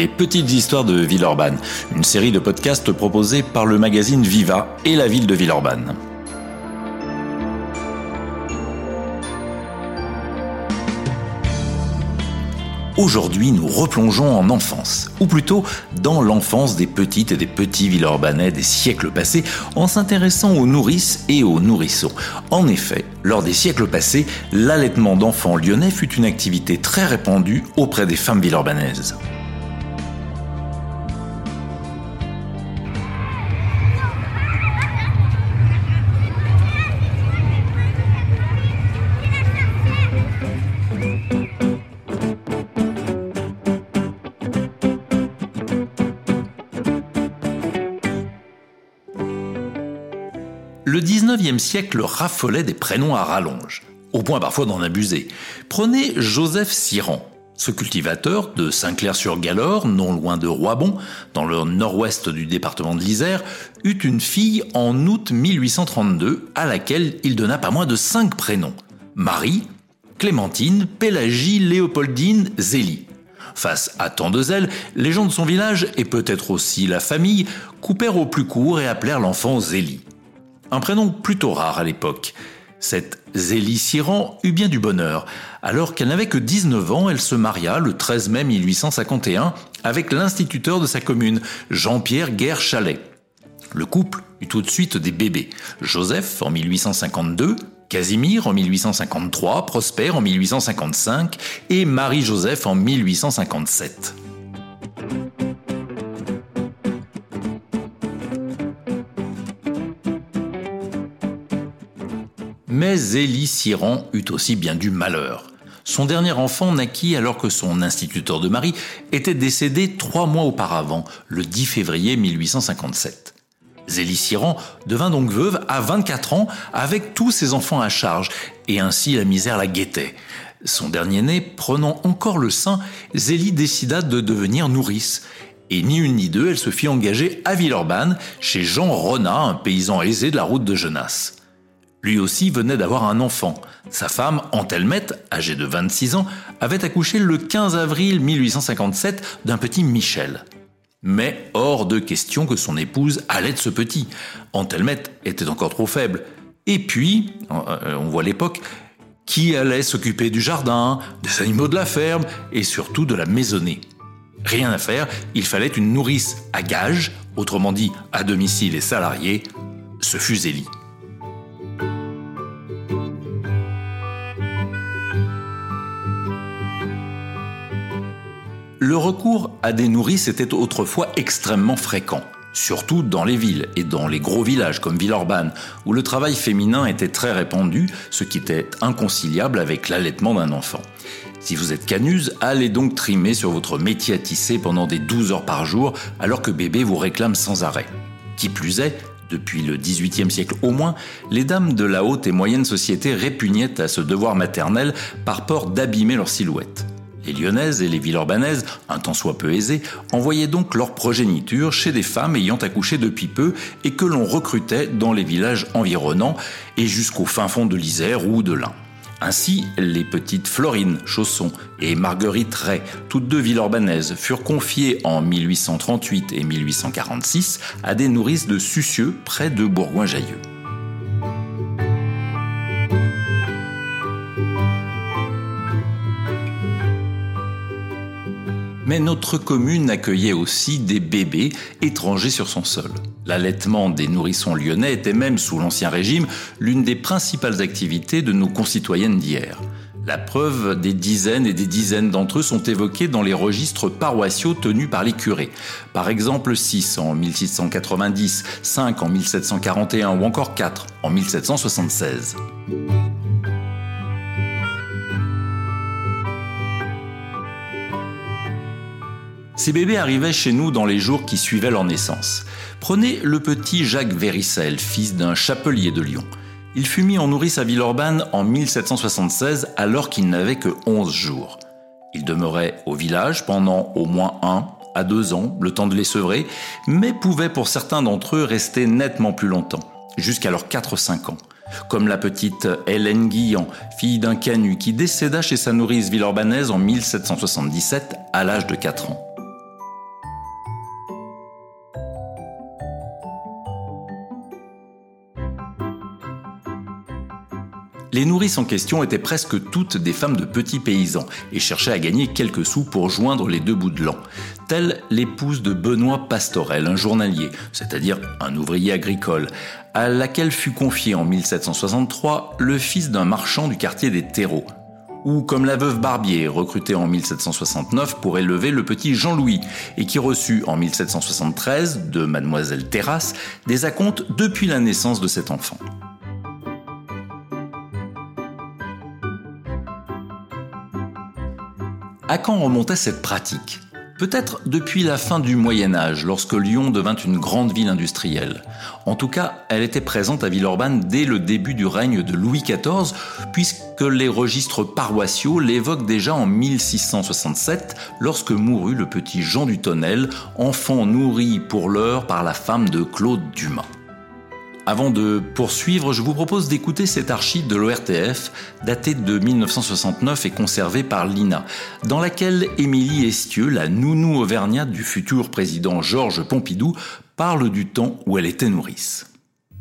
Les petites histoires de Villeurbanne, une série de podcasts proposés par le magazine Viva et la ville de Villeurbanne. Aujourd'hui, nous replongeons en enfance, ou plutôt dans l'enfance des petites et des petits Villeurbanais des siècles passés, en s'intéressant aux nourrices et aux nourrissons. En effet, lors des siècles passés, l'allaitement d'enfants lyonnais fut une activité très répandue auprès des femmes villeurbanaises. Le 19e siècle raffolait des prénoms à rallonge, au point parfois d'en abuser. Prenez Joseph Siran. Ce cultivateur de Saint-Clair-sur-Galore, non loin de Roibon, dans le nord-ouest du département de l'Isère, eut une fille en août 1832 à laquelle il donna pas moins de cinq prénoms. Marie, Clémentine, Pélagie, Léopoldine, Zélie. Face à tant de zèle, les gens de son village, et peut-être aussi la famille, coupèrent au plus court et appelèrent l'enfant Zélie. Un prénom plutôt rare à l'époque. Cette Zélie Siran eut bien du bonheur. Alors qu'elle n'avait que 19 ans, elle se maria le 13 mai 1851 avec l'instituteur de sa commune, Jean-Pierre Guerre-Chalet. Le couple eut tout de suite des bébés. Joseph en 1852, Casimir en 1853, Prosper en 1855 et Marie-Joseph en 1857. Mais Zélie Siran eut aussi bien du malheur. Son dernier enfant naquit alors que son instituteur de mari était décédé trois mois auparavant, le 10 février 1857. Zélie Siran devint donc veuve à 24 ans avec tous ses enfants à charge, et ainsi la misère la guettait. Son dernier-né prenant encore le sein, Zélie décida de devenir nourrice. Et ni une ni deux, elle se fit engager à Villeurbanne, chez Jean Renat, un paysan aisé de la route de Genasse. Lui aussi venait d'avoir un enfant. Sa femme, Antelmette, âgée de 26 ans, avait accouché le 15 avril 1857 d'un petit Michel. Mais hors de question que son épouse allait de ce petit. Antelmette était encore trop faible. Et puis, euh, on voit l'époque, qui allait s'occuper du jardin, des animaux de la ferme et surtout de la maisonnée. Rien à faire, il fallait une nourrice à gage, autrement dit à domicile et salarié. Ce fut Zélie. Le recours à des nourrices était autrefois extrêmement fréquent, surtout dans les villes et dans les gros villages comme Villeurbanne, où le travail féminin était très répandu, ce qui était inconciliable avec l'allaitement d'un enfant. Si vous êtes canuse, allez donc trimer sur votre métier à tisser pendant des 12 heures par jour, alors que bébé vous réclame sans arrêt. Qui plus est, depuis le XVIIIe siècle au moins, les dames de la haute et moyenne société répugnaient à ce devoir maternel par peur d'abîmer leur silhouette. Les Lyonnaises et les Villeurbanaises, un tant soit peu aisées, envoyaient donc leur progéniture chez des femmes ayant accouché depuis peu et que l'on recrutait dans les villages environnants et jusqu'au fin fond de l'Isère ou de l'Ain. Ainsi, les petites Florine Chausson et Marguerite Ray, toutes deux villeurbanaises, furent confiées en 1838 et 1846 à des nourrices de Sucieux près de Bourgoin-Jallieu. Mais notre commune accueillait aussi des bébés étrangers sur son sol. L'allaitement des nourrissons lyonnais était même, sous l'Ancien Régime, l'une des principales activités de nos concitoyennes d'hier. La preuve des dizaines et des dizaines d'entre eux sont évoqués dans les registres paroissiaux tenus par les curés. Par exemple 6 en 1690, 5 en 1741 ou encore 4 en 1776. Ces bébés arrivaient chez nous dans les jours qui suivaient leur naissance. Prenez le petit Jacques Véricel, fils d'un chapelier de Lyon. Il fut mis en nourrice à Villeurbanne en 1776 alors qu'il n'avait que 11 jours. Il demeurait au village pendant au moins un à deux ans, le temps de les sevrer, mais pouvait pour certains d'entre eux rester nettement plus longtemps, jusqu'à leurs 4-5 ans. Comme la petite Hélène Guillan, fille d'un canu qui décéda chez sa nourrice villeurbanaise en 1777 à l'âge de 4 ans. Les nourrices en question étaient presque toutes des femmes de petits paysans et cherchaient à gagner quelques sous pour joindre les deux bouts de l'an, telle l'épouse de Benoît Pastorel, un journalier, c'est-à-dire un ouvrier agricole, à laquelle fut confié en 1763 le fils d'un marchand du quartier des terreaux, ou comme la veuve Barbier, recrutée en 1769 pour élever le petit Jean-Louis, et qui reçut en 1773 de mademoiselle Terrasse des acomptes depuis la naissance de cet enfant. À quand remontait cette pratique? Peut-être depuis la fin du Moyen Âge, lorsque Lyon devint une grande ville industrielle. En tout cas, elle était présente à Villeurbanne dès le début du règne de Louis XIV, puisque les registres paroissiaux l'évoquent déjà en 1667, lorsque mourut le petit Jean du Tonnel, enfant nourri pour l'heure par la femme de Claude Dumas. Avant de poursuivre, je vous propose d'écouter cette archive de l'ORTF, datée de 1969 et conservée par l'INA, dans laquelle Émilie Estieux, la nounou auvergnate du futur président Georges Pompidou, parle du temps où elle était nourrice.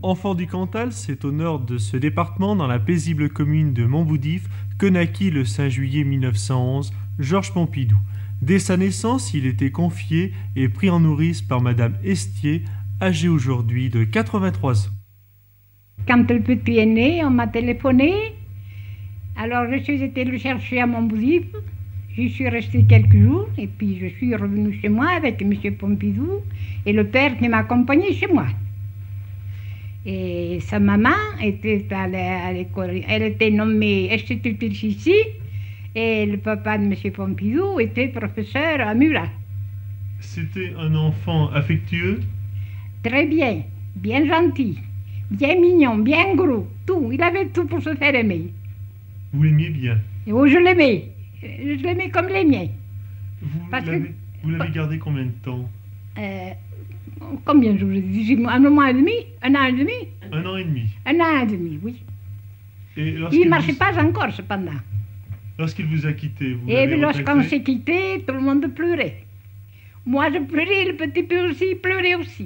Enfant du Cantal, c'est au nord de ce département, dans la paisible commune de Montboudif, que naquit le 5 juillet 1911 Georges Pompidou. Dès sa naissance, il était confié et pris en nourrice par Madame Estier, âgé aujourd'hui de 83 ans. Quand le petit est né, on m'a téléphoné. Alors je suis été le chercher à Montbouzif. J'y suis resté quelques jours et puis je suis revenu chez moi avec M. Pompidou et le père qui m'accompagnait chez moi. Et sa maman était à l'école, elle était nommée institutrice ici et le papa de M. Pompidou était professeur à Murat. C'était un enfant affectueux? Très bien, bien gentil, bien mignon, bien gros, tout. Il avait tout pour se faire aimer. Vous l'aimiez bien Et oh, je l'aimais. Je l'aimais comme les miens. Vous l'avez gardé combien de temps euh, Combien je vous ai dit Un mois et demi Un an et demi Un an et demi Un an et demi, oui. il ne marchait pas encore, cependant. Lorsqu'il vous a quitté, vous Et lorsqu'on s'est quitté, tout le monde pleurait. Moi, je pleurais, le petit peu aussi pleurait aussi.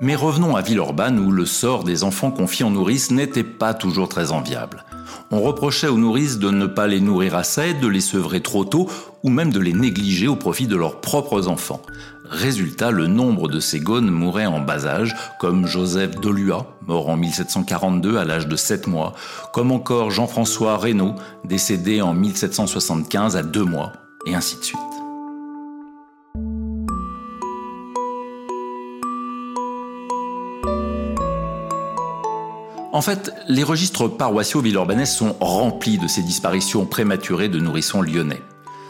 Mais revenons à Villeurbanne où le sort des enfants confiés en nourrice n'était pas toujours très enviable. On reprochait aux nourrices de ne pas les nourrir assez, de les sevrer trop tôt ou même de les négliger au profit de leurs propres enfants. Résultat, le nombre de ces gones mourait en bas âge, comme Joseph Dolua, mort en 1742 à l'âge de 7 mois, comme encore Jean-François Reynaud, décédé en 1775 à 2 mois, et ainsi de suite. En fait, les registres paroissiaux villeurbanais sont remplis de ces disparitions prématurées de nourrissons lyonnais.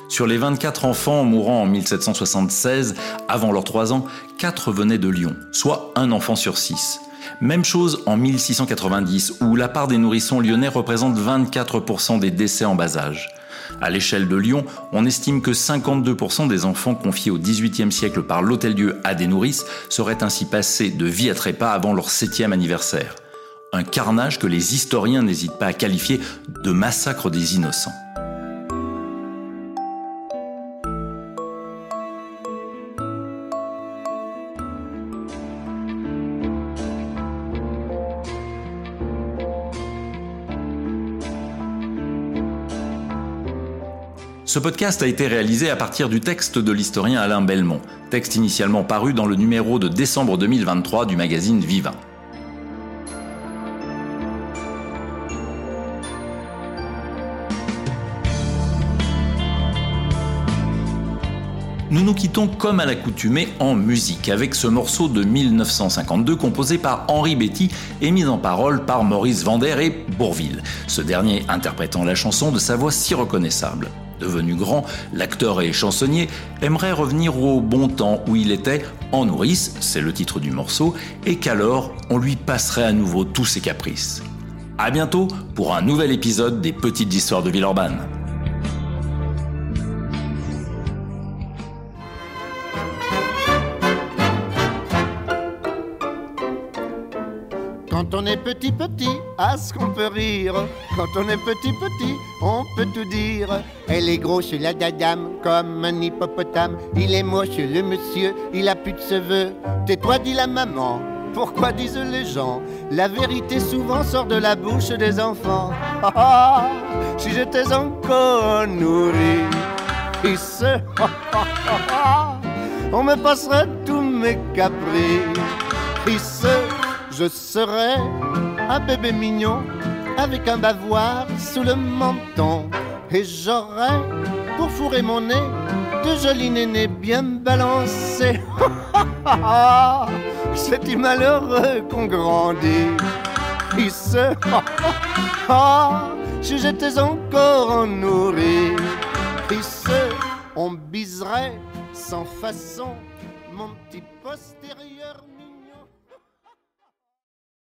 Sur les 24 enfants mourant en 1776, avant leurs 3 ans, 4 venaient de Lyon, soit un enfant sur 6. Même chose en 1690, où la part des nourrissons lyonnais représente 24% des décès en bas âge. À l'échelle de Lyon, on estime que 52% des enfants confiés au XVIIIe siècle par l'Hôtel-Dieu à des nourrices seraient ainsi passés de vie à trépas avant leur 7e anniversaire. Un carnage que les historiens n'hésitent pas à qualifier de massacre des innocents. Ce podcast a été réalisé à partir du texte de l'historien Alain Belmont, texte initialement paru dans le numéro de décembre 2023 du magazine Vivant. Nous nous quittons comme à l'accoutumée en musique avec ce morceau de 1952 composé par Henri Betty et mis en parole par Maurice Vander et Bourville, ce dernier interprétant la chanson de sa voix si reconnaissable. Devenu grand, l'acteur et chansonnier aimerait revenir au bon temps où il était en nourrice, c'est le titre du morceau, et qu'alors on lui passerait à nouveau tous ses caprices. A bientôt pour un nouvel épisode des Petites Histoires de Villeurbanne. Quand on est petit petit, à ce qu'on peut rire. Quand on est petit petit, on peut tout dire. Elle est grosse la dadame, comme un hippopotame. Il est moche le monsieur, il a plus de cheveux. Tais-toi, dit la maman. Pourquoi disent les gens? La vérité souvent sort de la bouche des enfants. Ah, ah, si j'étais encore nourri, ici, on me passerait tous mes caprices. Je serais un bébé mignon avec un bavoir sous le menton. Et j'aurais, pour fourrer mon nez, de jolis nénés bien balancés. C'est du malheureux qu'on grandit. Ici, si j'étais encore nourri, ici, on biserait sans façon mon petit postérieur.